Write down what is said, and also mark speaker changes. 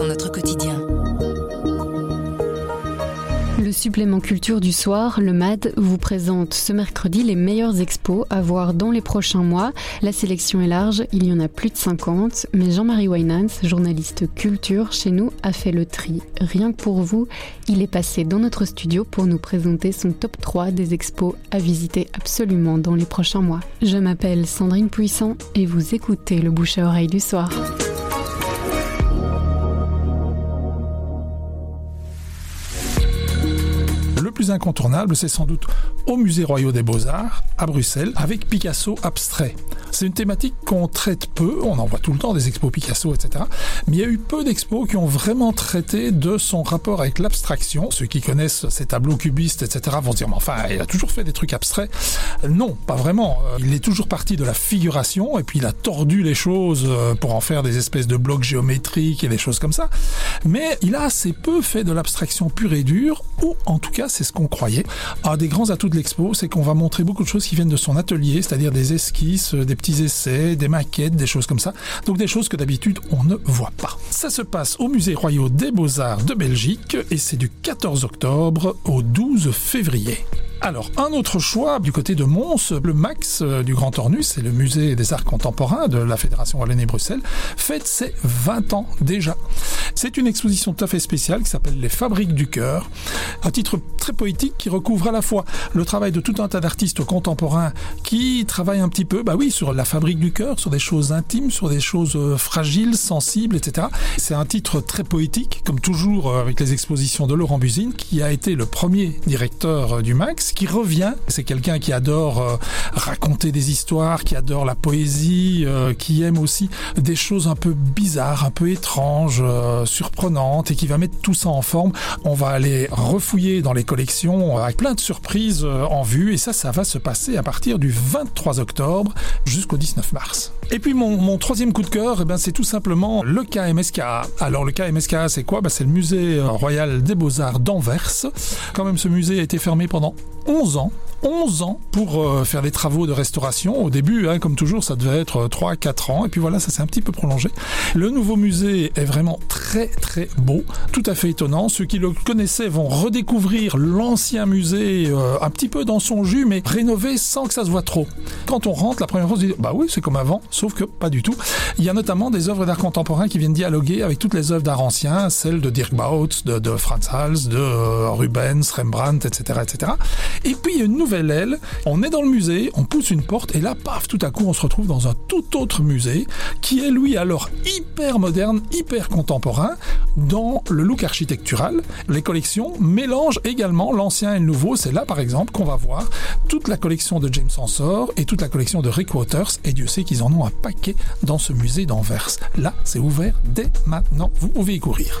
Speaker 1: notre quotidien.
Speaker 2: Le supplément culture du soir, le MAD, vous présente ce mercredi les meilleures expos à voir dans les prochains mois. La sélection est large, il y en a plus de 50, mais Jean-Marie Winans, journaliste culture chez nous, a fait le tri. Rien que pour vous, il est passé dans notre studio pour nous présenter son top 3 des expos à visiter absolument dans les prochains mois. Je m'appelle Sandrine Puissant et vous écoutez le bouche à oreille du soir.
Speaker 3: Incontournable, c'est sans doute au Musée Royal des Beaux-Arts, à Bruxelles, avec Picasso abstrait. C'est une thématique qu'on traite peu, on en voit tout le temps des expos Picasso, etc. Mais il y a eu peu d'expos qui ont vraiment traité de son rapport avec l'abstraction. Ceux qui connaissent ses tableaux cubistes, etc. vont dire, mais enfin, il a toujours fait des trucs abstraits. Non, pas vraiment. Il est toujours parti de la figuration, et puis il a tordu les choses euh, pour en faire des espèces de blocs géométriques et des choses comme ça. Mais il a assez peu fait de l'abstraction pure et dure, ou en tout cas, c'est ce qu'on croyait. Un des grands atouts de l'expo, c'est qu'on va montrer beaucoup de choses qui viennent de son atelier, c'est-à-dire des esquisses, des petits essais, des maquettes, des choses comme ça. Donc des choses que d'habitude on ne voit pas. Ça se passe au Musée Royal des Beaux-Arts de Belgique et c'est du 14 octobre au 12 février. Alors, un autre choix du côté de Mons, le MAX euh, du Grand Ornus, c'est le musée des arts contemporains de la Fédération Wallonie-Bruxelles, fête ses 20 ans déjà. C'est une exposition tout à fait spéciale qui s'appelle Les Fabriques du Cœur, un titre très poétique qui recouvre à la fois le travail de tout un tas d'artistes contemporains qui travaillent un petit peu, bah oui, sur la fabrique du cœur, sur des choses intimes, sur des choses euh, fragiles, sensibles, etc. C'est un titre très poétique, comme toujours euh, avec les expositions de Laurent Buzine, qui a été le premier directeur du MAX, qui revient. C'est quelqu'un qui adore euh, raconter des histoires, qui adore la poésie, euh, qui aime aussi des choses un peu bizarres, un peu étranges, euh, surprenantes, et qui va mettre tout ça en forme. On va aller dans les collections avec plein de surprises en vue, et ça, ça va se passer à partir du 23 octobre jusqu'au 19 mars. Et puis mon, troisième coup de cœur, eh ben, c'est tout simplement le KMSK. Alors le KMSK, c'est quoi? Ben, C'est le musée royal des beaux-arts d'Anvers. Quand même, ce musée a été fermé pendant 11 ans 11 ans pour euh, faire des travaux de restauration. Au début, hein, comme toujours, ça devait être 3-4 ans. Et puis voilà, ça s'est un petit peu prolongé. Le nouveau musée est vraiment très très beau, tout à fait étonnant. Ceux qui le connaissaient vont redécouvrir l'ancien musée euh, un petit peu dans son jus, mais rénové sans que ça se voit trop. Quand on rentre, la première fois, on se dit, bah oui, c'est comme avant, sauf que pas du tout. Il y a notamment des œuvres d'art contemporain qui viennent dialoguer avec toutes les œuvres d'art ancien, celles de Dirk Bautz, de, Franz Hals, de euh, Rubens, Rembrandt, etc., etc. Et puis, il y a une nouvelle aile. On est dans le musée, on pousse une porte, et là, paf, tout à coup, on se retrouve dans un tout autre musée, qui est, lui, alors hyper moderne, hyper dans le look architectural. Les collections mélangent également l'ancien et le nouveau. C'est là, par exemple, qu'on va voir toute la collection de James Ensor et toute la collection de Rick Waters, et Dieu sait qu'ils en ont un paquet dans ce musée d'Anvers. Là, c'est ouvert dès maintenant. Vous pouvez y courir.